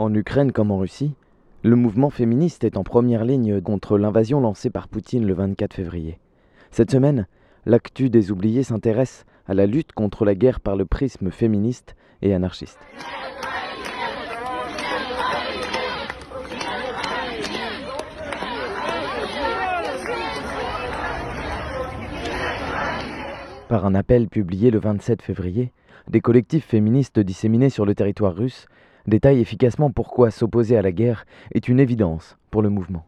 En Ukraine comme en Russie, le mouvement féministe est en première ligne contre l'invasion lancée par Poutine le 24 février. Cette semaine, l'actu des oubliés s'intéresse à la lutte contre la guerre par le prisme féministe et anarchiste. Par un appel publié le 27 février, des collectifs féministes disséminés sur le territoire russe détaille efficacement pourquoi s'opposer à la guerre est une évidence pour le mouvement.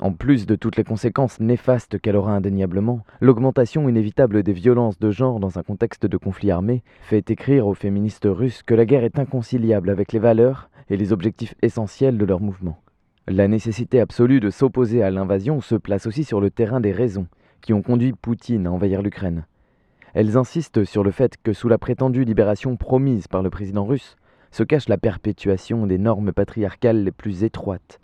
En plus de toutes les conséquences néfastes qu'elle aura indéniablement, l'augmentation inévitable des violences de genre dans un contexte de conflit armé fait écrire aux féministes russes que la guerre est inconciliable avec les valeurs et les objectifs essentiels de leur mouvement. La nécessité absolue de s'opposer à l'invasion se place aussi sur le terrain des raisons qui ont conduit Poutine à envahir l'Ukraine. Elles insistent sur le fait que sous la prétendue libération promise par le président russe, se cache la perpétuation des normes patriarcales les plus étroites,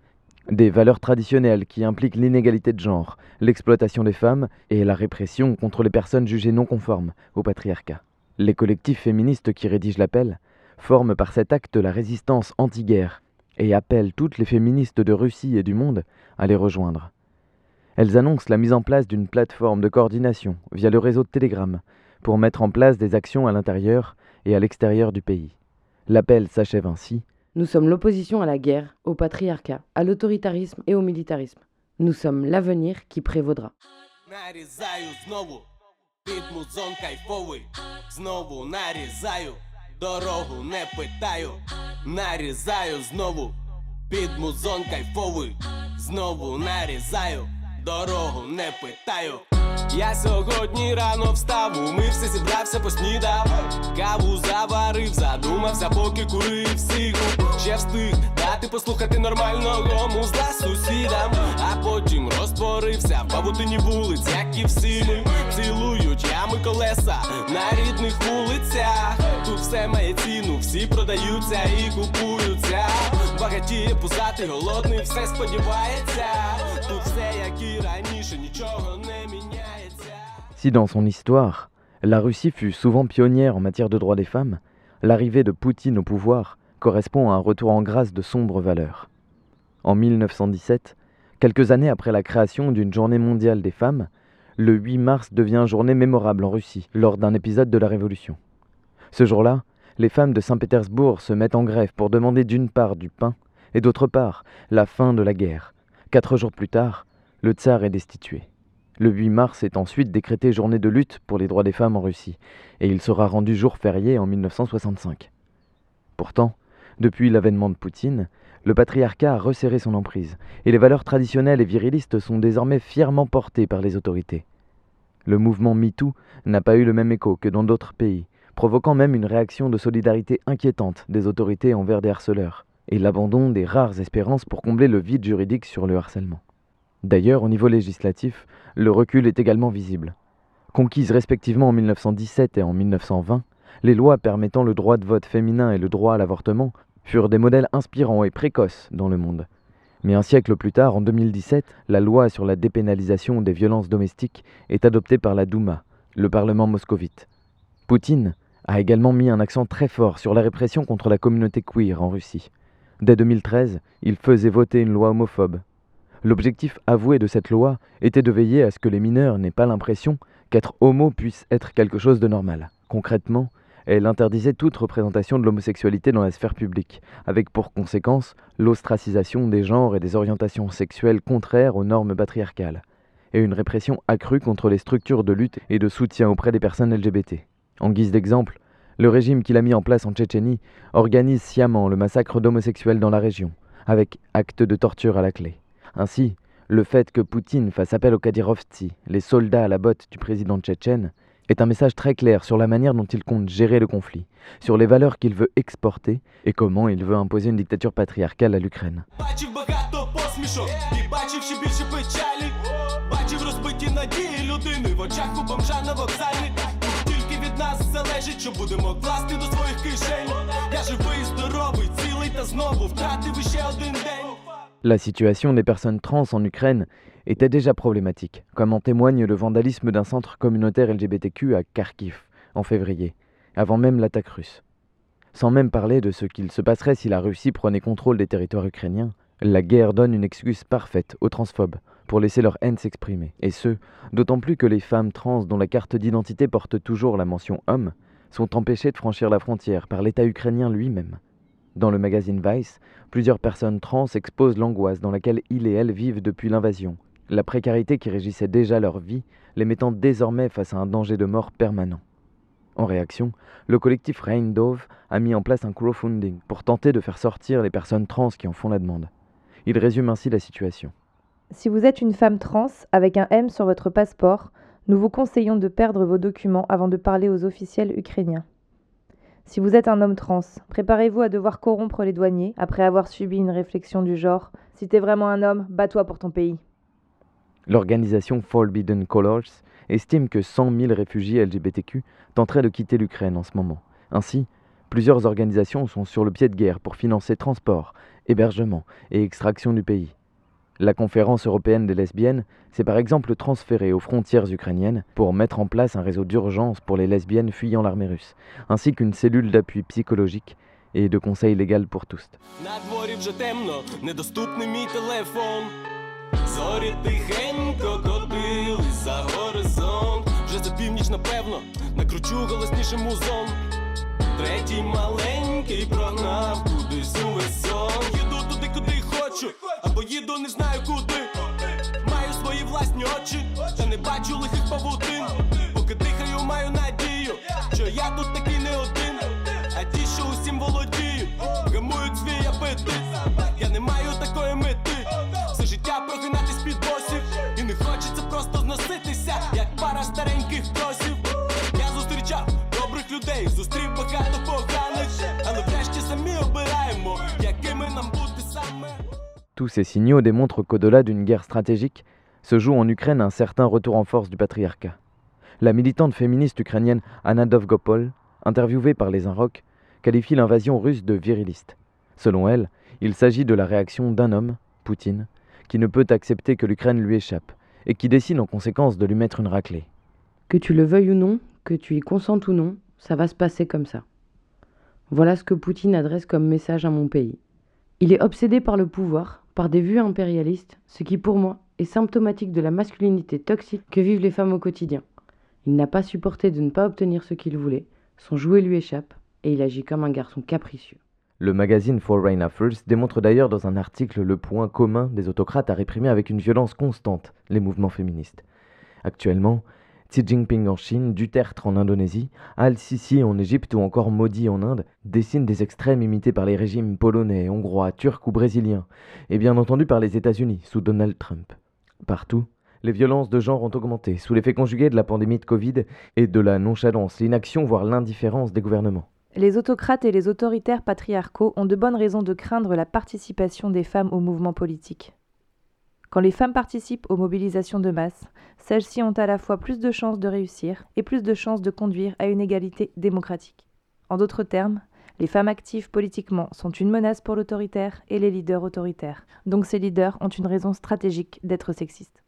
des valeurs traditionnelles qui impliquent l'inégalité de genre, l'exploitation des femmes et la répression contre les personnes jugées non conformes au patriarcat. Les collectifs féministes qui rédigent l'appel forment par cet acte la résistance anti-guerre et appellent toutes les féministes de Russie et du monde à les rejoindre. Elles annoncent la mise en place d'une plateforme de coordination via le réseau de Telegram pour mettre en place des actions à l'intérieur et à l'extérieur du pays. L'appel s'achève ainsi. Nous sommes l'opposition à la guerre, au patriarcat, à l'autoritarisme et au militarisme. Nous sommes l'avenir qui prévaudra. Нарізаю знову під музон кайфовий, знову нарізаю, дорогу не питаю, Я сьогодні рано встав, умився, зібрався, поснідав, каву заварив, задумався, поки курив сигу. Ще встиг дати послухати нормального музла сусідам, а потім розтворився в павутині вулиць, як і всі ми цілують ями колеса на рідних вулицях. Тут все має ціну, всі продаються і купуються. Багатіє пузатий, голодний, все сподівається. Тут все як і раніше, нічого не. Si dans son histoire, la Russie fut souvent pionnière en matière de droits des femmes, l'arrivée de Poutine au pouvoir correspond à un retour en grâce de sombres valeurs. En 1917, quelques années après la création d'une journée mondiale des femmes, le 8 mars devient journée mémorable en Russie lors d'un épisode de la Révolution. Ce jour-là, les femmes de Saint-Pétersbourg se mettent en grève pour demander d'une part du pain et d'autre part la fin de la guerre. Quatre jours plus tard, le tsar est destitué. Le 8 mars est ensuite décrété journée de lutte pour les droits des femmes en Russie, et il sera rendu jour férié en 1965. Pourtant, depuis l'avènement de Poutine, le patriarcat a resserré son emprise, et les valeurs traditionnelles et virilistes sont désormais fièrement portées par les autorités. Le mouvement MeToo n'a pas eu le même écho que dans d'autres pays, provoquant même une réaction de solidarité inquiétante des autorités envers des harceleurs, et l'abandon des rares espérances pour combler le vide juridique sur le harcèlement. D'ailleurs, au niveau législatif, le recul est également visible. Conquises respectivement en 1917 et en 1920, les lois permettant le droit de vote féminin et le droit à l'avortement furent des modèles inspirants et précoces dans le monde. Mais un siècle plus tard, en 2017, la loi sur la dépénalisation des violences domestiques est adoptée par la Douma, le Parlement moscovite. Poutine a également mis un accent très fort sur la répression contre la communauté queer en Russie. Dès 2013, il faisait voter une loi homophobe, L'objectif avoué de cette loi était de veiller à ce que les mineurs n'aient pas l'impression qu'être homo puisse être quelque chose de normal. Concrètement, elle interdisait toute représentation de l'homosexualité dans la sphère publique, avec pour conséquence l'ostracisation des genres et des orientations sexuelles contraires aux normes patriarcales, et une répression accrue contre les structures de lutte et de soutien auprès des personnes LGBT. En guise d'exemple, le régime qu'il a mis en place en Tchétchénie organise sciemment le massacre d'homosexuels dans la région, avec actes de torture à la clé. Ainsi, le fait que Poutine fasse appel aux Kadyrovtsi, les soldats à la botte du président tchétchène, est un message très clair sur la manière dont il compte gérer le conflit, sur les valeurs qu'il veut exporter et comment il veut imposer une dictature patriarcale à l'Ukraine. La situation des personnes trans en Ukraine était déjà problématique, comme en témoigne le vandalisme d'un centre communautaire LGBTQ à Kharkiv en février, avant même l'attaque russe. Sans même parler de ce qu'il se passerait si la Russie prenait contrôle des territoires ukrainiens, la guerre donne une excuse parfaite aux transphobes pour laisser leur haine s'exprimer, et ce, d'autant plus que les femmes trans dont la carte d'identité porte toujours la mention homme sont empêchées de franchir la frontière par l'État ukrainien lui-même. Dans le magazine Vice, plusieurs personnes trans exposent l'angoisse dans laquelle ils et elles vivent depuis l'invasion, la précarité qui régissait déjà leur vie, les mettant désormais face à un danger de mort permanent. En réaction, le collectif Rain Dove a mis en place un crowdfunding pour tenter de faire sortir les personnes trans qui en font la demande. Il résume ainsi la situation. Si vous êtes une femme trans avec un M sur votre passeport, nous vous conseillons de perdre vos documents avant de parler aux officiels ukrainiens. Si vous êtes un homme trans, préparez-vous à devoir corrompre les douaniers après avoir subi une réflexion du genre Si t'es vraiment un homme, bats-toi pour ton pays. L'organisation Forbidden Colors estime que 100 000 réfugiés LGBTQ tenteraient de quitter l'Ukraine en ce moment. Ainsi, plusieurs organisations sont sur le pied de guerre pour financer transport, hébergement et extraction du pays. La conférence européenne des lesbiennes s'est par exemple transférée aux frontières ukrainiennes pour mettre en place un réseau d'urgence pour les lesbiennes fuyant l'armée russe, ainsi qu'une cellule d'appui psychologique et de conseil légal pour tous. На дворі вже темно, недоступний мій телефон. Зорі тихенько котились за горизонт. Вже за північ, напевно, накручу голосніше музон. Третій маленький прогнав Увесь сон. Їду туди, куди хочу, або їду не знаю куди. Маю свої власні очі, та не бачу лихих павутин. Поки дихаю, маю надію, що я тут такий не один. А ті, що усім володіють, гамують свій апетит. Я не маю такої мети. Все життя прогинатись під босів. І не хочеться просто зноситися, як пара стареньких Tous ces signaux démontrent qu'au-delà d'une guerre stratégique, se joue en Ukraine un certain retour en force du patriarcat. La militante féministe ukrainienne Anna Dovgopol, interviewée par les Inrocks, qualifie l'invasion russe de viriliste. Selon elle, il s'agit de la réaction d'un homme, Poutine, qui ne peut accepter que l'Ukraine lui échappe et qui décide en conséquence de lui mettre une raclée. Que tu le veuilles ou non, que tu y consentes ou non, ça va se passer comme ça. Voilà ce que Poutine adresse comme message à mon pays. Il est obsédé par le pouvoir, par des vues impérialistes, ce qui pour moi est symptomatique de la masculinité toxique que vivent les femmes au quotidien. Il n'a pas supporté de ne pas obtenir ce qu'il voulait, son jouet lui échappe, et il agit comme un garçon capricieux. Le magazine Foreign Affairs démontre d'ailleurs dans un article le point commun des autocrates à réprimer avec une violence constante les mouvements féministes. Actuellement, Xi Jinping en Chine, Duterte en Indonésie, Al-Sisi en Égypte ou encore Modi en Inde dessinent des extrêmes imités par les régimes polonais, hongrois, turcs ou brésiliens, et bien entendu par les États-Unis sous Donald Trump. Partout, les violences de genre ont augmenté sous l'effet conjugué de la pandémie de Covid et de la nonchalance, l'inaction, voire l'indifférence des gouvernements. Les autocrates et les autoritaires patriarcaux ont de bonnes raisons de craindre la participation des femmes au mouvement politique. Quand les femmes participent aux mobilisations de masse, celles-ci ont à la fois plus de chances de réussir et plus de chances de conduire à une égalité démocratique. En d'autres termes, les femmes actives politiquement sont une menace pour l'autoritaire et les leaders autoritaires. Donc ces leaders ont une raison stratégique d'être sexistes.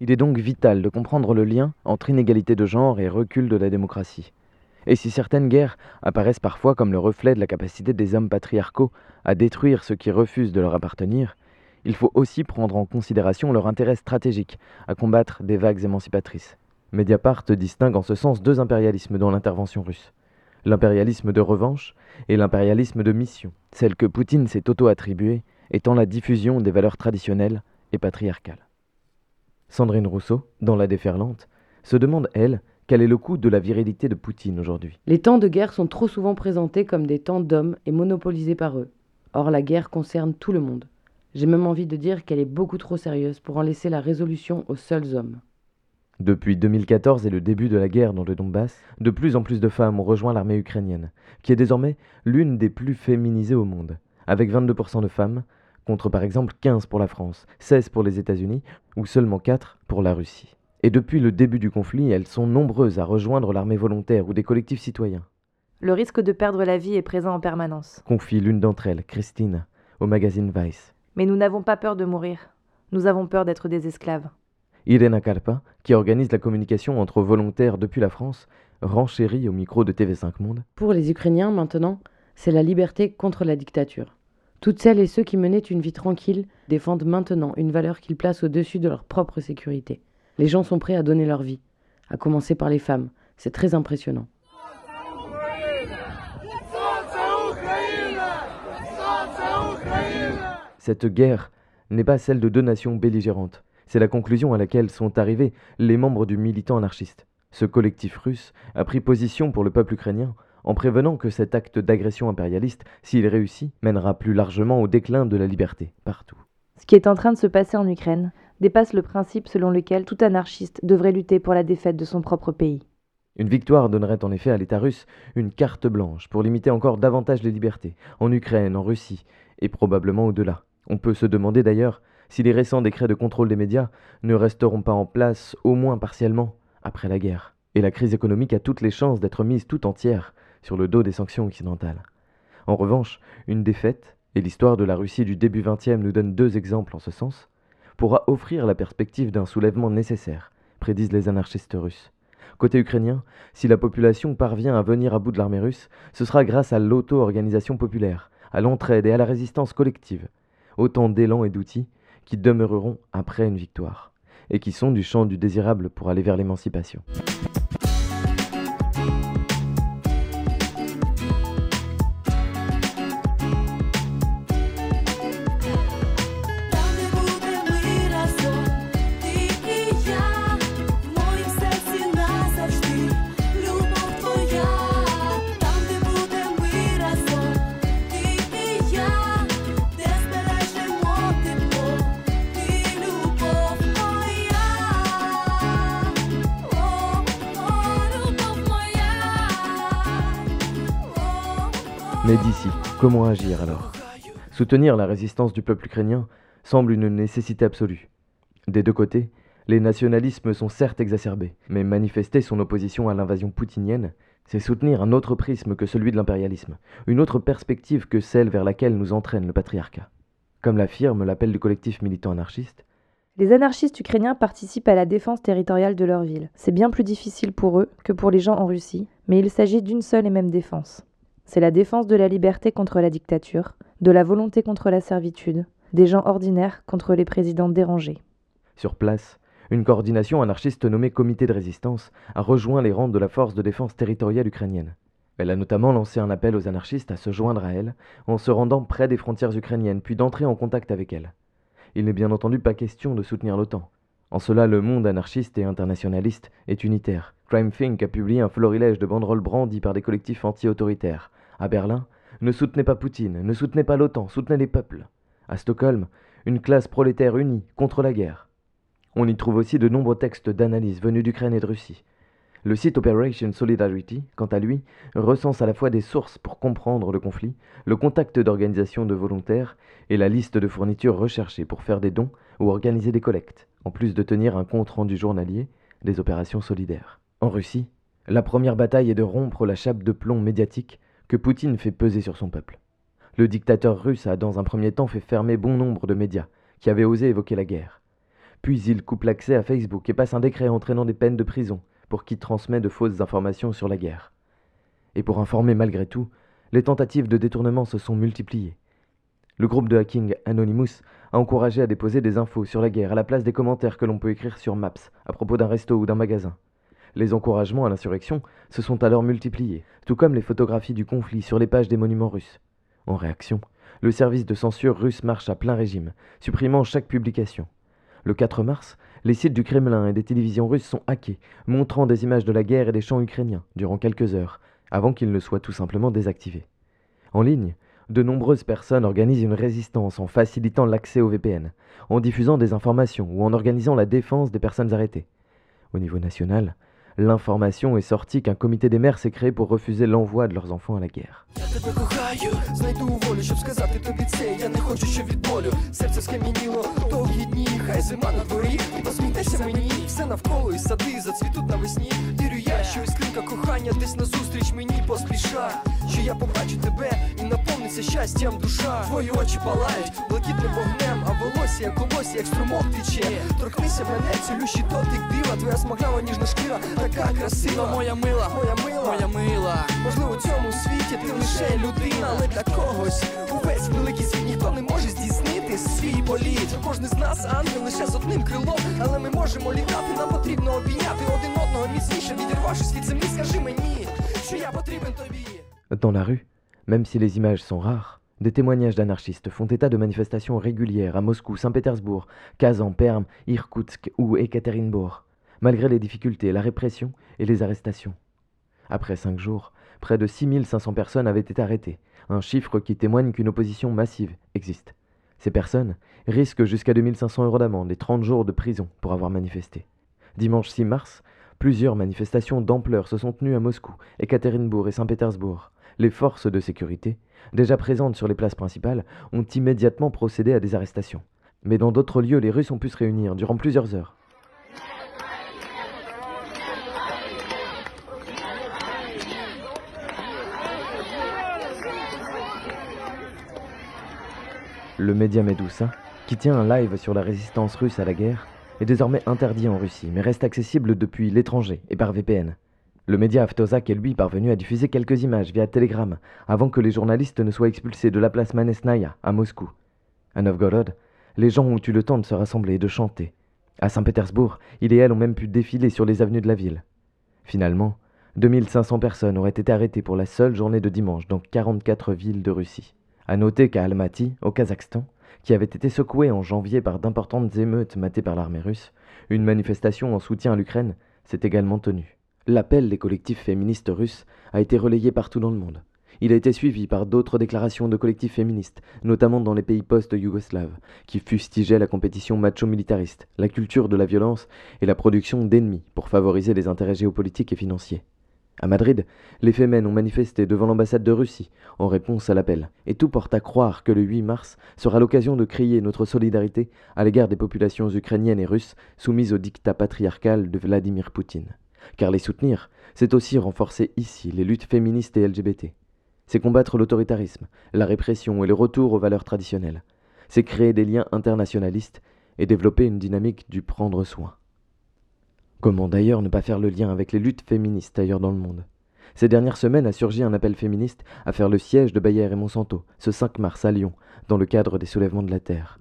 Il est donc vital de comprendre le lien entre inégalité de genre et recul de la démocratie. Et si certaines guerres apparaissent parfois comme le reflet de la capacité des hommes patriarcaux à détruire ceux qui refusent de leur appartenir, il faut aussi prendre en considération leur intérêt stratégique à combattre des vagues émancipatrices. Mediapart distingue en ce sens deux impérialismes dans l'intervention russe. L'impérialisme de revanche et l'impérialisme de mission, celle que Poutine s'est auto-attribuée étant la diffusion des valeurs traditionnelles et patriarcales. Sandrine Rousseau, dans La déferlante, se demande, elle, quel est le coût de la virilité de Poutine aujourd'hui. Les temps de guerre sont trop souvent présentés comme des temps d'hommes et monopolisés par eux. Or, la guerre concerne tout le monde. J'ai même envie de dire qu'elle est beaucoup trop sérieuse pour en laisser la résolution aux seuls hommes. Depuis 2014 et le début de la guerre dans le Donbass, de plus en plus de femmes ont rejoint l'armée ukrainienne, qui est désormais l'une des plus féminisées au monde, avec 22% de femmes, contre par exemple 15 pour la France, 16 pour les États-Unis ou seulement 4 pour la Russie. Et depuis le début du conflit, elles sont nombreuses à rejoindre l'armée volontaire ou des collectifs citoyens. Le risque de perdre la vie est présent en permanence. Confie l'une d'entre elles, Christine, au magazine Vice. Mais nous n'avons pas peur de mourir. Nous avons peur d'être des esclaves. Irena Karpa, qui organise la communication entre volontaires depuis la France, renchérit au micro de TV5 Monde. Pour les Ukrainiens, maintenant, c'est la liberté contre la dictature. Toutes celles et ceux qui menaient une vie tranquille défendent maintenant une valeur qu'ils placent au-dessus de leur propre sécurité. Les gens sont prêts à donner leur vie, à commencer par les femmes. C'est très impressionnant. Cette guerre n'est pas celle de deux nations belligérantes. C'est la conclusion à laquelle sont arrivés les membres du militant anarchiste. Ce collectif russe a pris position pour le peuple ukrainien en prévenant que cet acte d'agression impérialiste, s'il réussit, mènera plus largement au déclin de la liberté, partout. Ce qui est en train de se passer en Ukraine dépasse le principe selon lequel tout anarchiste devrait lutter pour la défaite de son propre pays. Une victoire donnerait en effet à l'État russe une carte blanche pour limiter encore davantage les libertés, en Ukraine, en Russie, et probablement au-delà. On peut se demander d'ailleurs si les récents décrets de contrôle des médias ne resteront pas en place, au moins partiellement, après la guerre. Et la crise économique a toutes les chances d'être mise tout entière sur le dos des sanctions occidentales. En revanche, une défaite, et l'histoire de la Russie du début XXe nous donne deux exemples en ce sens, pourra offrir la perspective d'un soulèvement nécessaire, prédisent les anarchistes russes. Côté ukrainien, si la population parvient à venir à bout de l'armée russe, ce sera grâce à l'auto-organisation populaire, à l'entraide et à la résistance collective, autant d'élan et d'outils qui demeureront après une victoire, et qui sont du champ du désirable pour aller vers l'émancipation. Mais d'ici, comment agir alors? Soutenir la résistance du peuple ukrainien semble une nécessité absolue. Des deux côtés, les nationalismes sont certes exacerbés, mais manifester son opposition à l'invasion poutinienne, c'est soutenir un autre prisme que celui de l'impérialisme, une autre perspective que celle vers laquelle nous entraîne le patriarcat. Comme l'affirme l'appel du collectif militant anarchiste, Les anarchistes ukrainiens participent à la défense territoriale de leur ville. C'est bien plus difficile pour eux que pour les gens en Russie, mais il s'agit d'une seule et même défense. C'est la défense de la liberté contre la dictature, de la volonté contre la servitude, des gens ordinaires contre les présidents dérangés. Sur place, une coordination anarchiste nommée Comité de résistance a rejoint les rangs de la force de défense territoriale ukrainienne. Elle a notamment lancé un appel aux anarchistes à se joindre à elle en se rendant près des frontières ukrainiennes puis d'entrer en contact avec elle. Il n'est bien entendu pas question de soutenir l'OTAN. En cela, le monde anarchiste et internationaliste est unitaire. Crime Think a publié un florilège de banderoles brandies par des collectifs anti-autoritaires. À Berlin, ne soutenez pas Poutine, ne soutenez pas l'OTAN, soutenez les peuples. À Stockholm, une classe prolétaire unie contre la guerre. On y trouve aussi de nombreux textes d'analyse venus d'Ukraine et de Russie. Le site Operation Solidarity, quant à lui, recense à la fois des sources pour comprendre le conflit, le contact d'organisations de volontaires et la liste de fournitures recherchées pour faire des dons ou organiser des collectes, en plus de tenir un compte rendu journalier des opérations solidaires. En Russie, la première bataille est de rompre la chape de plomb médiatique que Poutine fait peser sur son peuple. Le dictateur russe a dans un premier temps fait fermer bon nombre de médias qui avaient osé évoquer la guerre. Puis il coupe l'accès à Facebook et passe un décret entraînant des peines de prison pour qui transmet de fausses informations sur la guerre. Et pour informer malgré tout, les tentatives de détournement se sont multipliées. Le groupe de hacking Anonymous a encouragé à déposer des infos sur la guerre à la place des commentaires que l'on peut écrire sur Maps à propos d'un resto ou d'un magasin. Les encouragements à l'insurrection se sont alors multipliés, tout comme les photographies du conflit sur les pages des monuments russes. En réaction, le service de censure russe marche à plein régime, supprimant chaque publication. Le 4 mars, les sites du Kremlin et des télévisions russes sont hackés, montrant des images de la guerre et des chants ukrainiens durant quelques heures, avant qu'ils ne soient tout simplement désactivés. En ligne, de nombreuses personnes organisent une résistance en facilitant l'accès au VPN, en diffusant des informations ou en organisant la défense des personnes arrêtées. Au niveau national, l'information est sortie qu'un comité des mères s'est créé pour refuser l'envoi de leurs enfants à la guerre. Я тебе кохаю, знайду волю, щоб сказати тобі це. Я не хочу, щоб від болю серце скам'яніло довгі дні, хай зима на дворі, і посмійтеся мені, все навколо і сади зацвітуть навесні. Вірю я, що іскринка кохання десь назустріч мені поспіша. Що я побачу тебе і наповниться щастям душа. Твої очі палають блакитним вогнем, а волосся як волосся, як струмок тече. Торкнися мене, цілющий дотик дива, твоя смаглава ніжна шкіра, така красива, моя мила, моя мила, моя мила. Можливо, у цьому світі ти лише людина, але для когось увесь великий світ ніхто не може здійснити свій політ. Кожен з нас ангел лише з одним крилом, але ми можемо літати. Нам потрібно обійняти один міцніше, відірвавшись від землі. Скажи мені, що я потрібен тобі. Dans la rue, même si les images sont rares, des témoignages d'anarchistes font état de manifestations régulières à Moscou, Saint-Pétersbourg, Kazan, Perm, Irkoutsk ou Ekaterinbourg, malgré les difficultés, la répression et les arrestations. Après cinq jours, près de 6500 personnes avaient été arrêtées, un chiffre qui témoigne qu'une opposition massive existe. Ces personnes risquent jusqu'à 2500 euros d'amende et 30 jours de prison pour avoir manifesté. Dimanche 6 mars, plusieurs manifestations d'ampleur se sont tenues à Moscou, Ekaterinbourg et Saint-Pétersbourg. Les forces de sécurité, déjà présentes sur les places principales, ont immédiatement procédé à des arrestations. Mais dans d'autres lieux, les Russes ont pu se réunir durant plusieurs heures. Le média Medusa, qui tient un live sur la résistance russe à la guerre, est désormais interdit en Russie, mais reste accessible depuis l'étranger et par VPN. Le média Avtozak est lui parvenu à diffuser quelques images via Telegram avant que les journalistes ne soient expulsés de la place Manesnaya à Moscou. À Novgorod, les gens ont eu le temps de se rassembler et de chanter. À Saint-Pétersbourg, il et elle ont même pu défiler sur les avenues de la ville. Finalement, 2500 personnes auraient été arrêtées pour la seule journée de dimanche dans 44 villes de Russie. À noter qu'à Almaty, au Kazakhstan, qui avait été secoué en janvier par d'importantes émeutes matées par l'armée russe, une manifestation en soutien à l'Ukraine s'est également tenue. L'appel des collectifs féministes russes a été relayé partout dans le monde. Il a été suivi par d'autres déclarations de collectifs féministes, notamment dans les pays post-yougoslaves, qui fustigeaient la compétition macho-militariste, la culture de la violence et la production d'ennemis pour favoriser les intérêts géopolitiques et financiers. À Madrid, les Femen ont manifesté devant l'ambassade de Russie en réponse à l'appel, et tout porte à croire que le 8 mars sera l'occasion de crier notre solidarité à l'égard des populations ukrainiennes et russes soumises au dictat patriarcal de Vladimir Poutine. Car les soutenir, c'est aussi renforcer ici les luttes féministes et LGBT. C'est combattre l'autoritarisme, la répression et le retour aux valeurs traditionnelles. C'est créer des liens internationalistes et développer une dynamique du prendre soin. Comment d'ailleurs ne pas faire le lien avec les luttes féministes ailleurs dans le monde? Ces dernières semaines a surgi un appel féministe à faire le siège de Bayer et Monsanto, ce 5 mars à Lyon, dans le cadre des soulèvements de la Terre.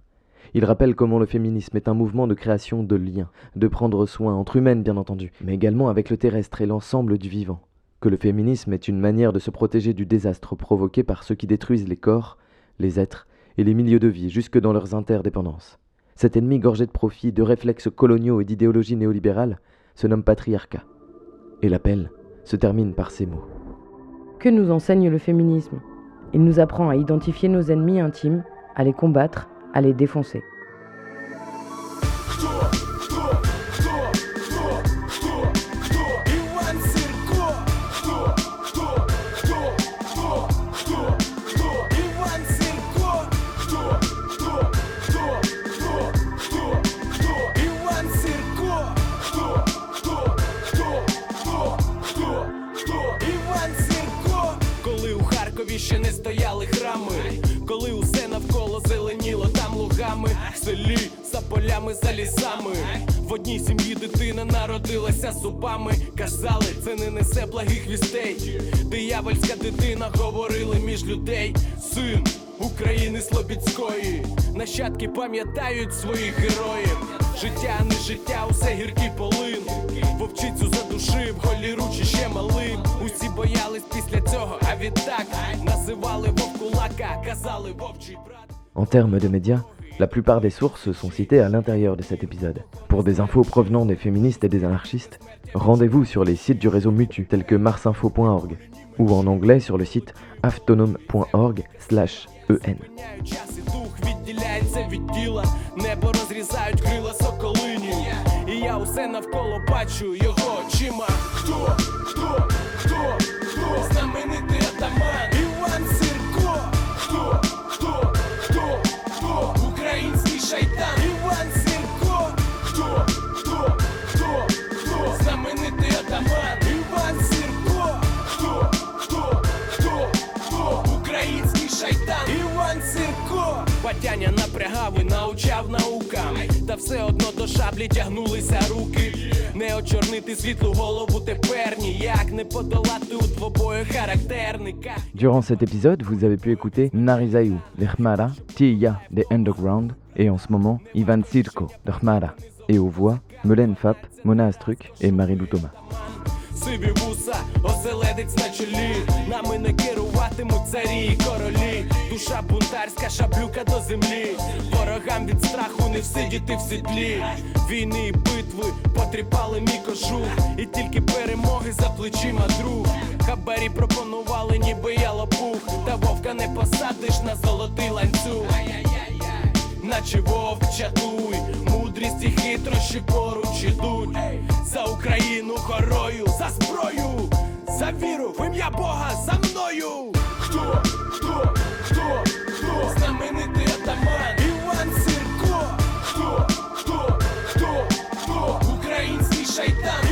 Il rappelle comment le féminisme est un mouvement de création de liens, de prendre soin, entre humaines bien entendu, mais également avec le terrestre et l'ensemble du vivant. Que le féminisme est une manière de se protéger du désastre provoqué par ceux qui détruisent les corps, les êtres et les milieux de vie jusque dans leurs interdépendances. Cet ennemi gorgé de profits, de réflexes coloniaux et d'idéologie néolibérale se nomme patriarcat. Et l'appel se termine par ces mots. Que nous enseigne le féminisme? Il nous apprend à identifier nos ennemis intimes, à les combattre, à les défoncer. У ще не стояли храми, коли усе навколо зеленіло там лугами, в селі за полями, за лісами. В одній сім'ї дитина народилася зубами. Казали, це не несе благих вістей. Диявольська дитина говорили між людей. Син України Слобідської. Нащадки пам'ятають своїх героїв. Життя, не життя, усе гіркий полин. Вовчицю задушив, голі ручі ще малим. Усі боялись після цього, а відтак називали вовкулака, казали вовчий брат. En termes de médias, la plupart des sources sont citées à l'intérieur de cet épisode. Pour des infos provenant des féministes et des anarchistes, rendez-vous sur les sites du réseau Mutu tels que marsinfo.org ou en anglais sur le site aftonome.org/en. відділяється від тіла, небо розрізають крила соколині. І я усе навколо бачу його очима. Хто, хто, хто, хто? Знаменитий атаман Іван Сірко. Хто, Батяня напрягав і научав наукам. Та все одно до шаблі тягнулися руки. Не очорнити світлу голову тепер ніяк не подолати у двобою характерника. Durant cet épisode, vous avez pu écouter Narizayu de Khmara, Tia de Underground et en ce moment Ivan Sirko de Khmara. Et aux voix, Melen Fap, Mona Astruc et Marie-Lou Thomas. Сиві вуса, оселедець на чолі. Нами не керуватимуть царі і королі. Душа бунтарська, шаблюка до землі. Ворогам від страху не всидіти в сідлі. Війни і битви потріпали мій кожух. І тільки перемоги за плечима друг. Хабарі пропонували, ніби я лопух. Та вовка не посадиш на золотий ланцюг. Наче вовк чатуй, мудрість і хитрощі поруч ідуть За Україну горою, за зброю, за віру, в ім'я Бога за мною. Хто, хто, хто, хто? Знаменитий атаман Іван Сірко. Хто, хто, хто, хто? Український шайтан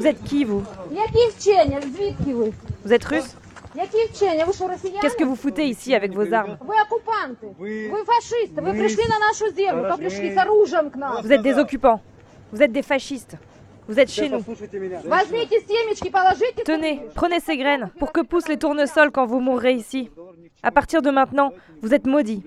Vous êtes qui, vous Vous êtes russe Qu'est-ce que vous foutez ici avec vos armes Vous êtes des occupants. Vous êtes des fascistes. Vous êtes chez nous. Tenez, prenez ces graines pour que poussent les tournesols quand vous mourrez ici. À partir de maintenant, vous êtes maudits.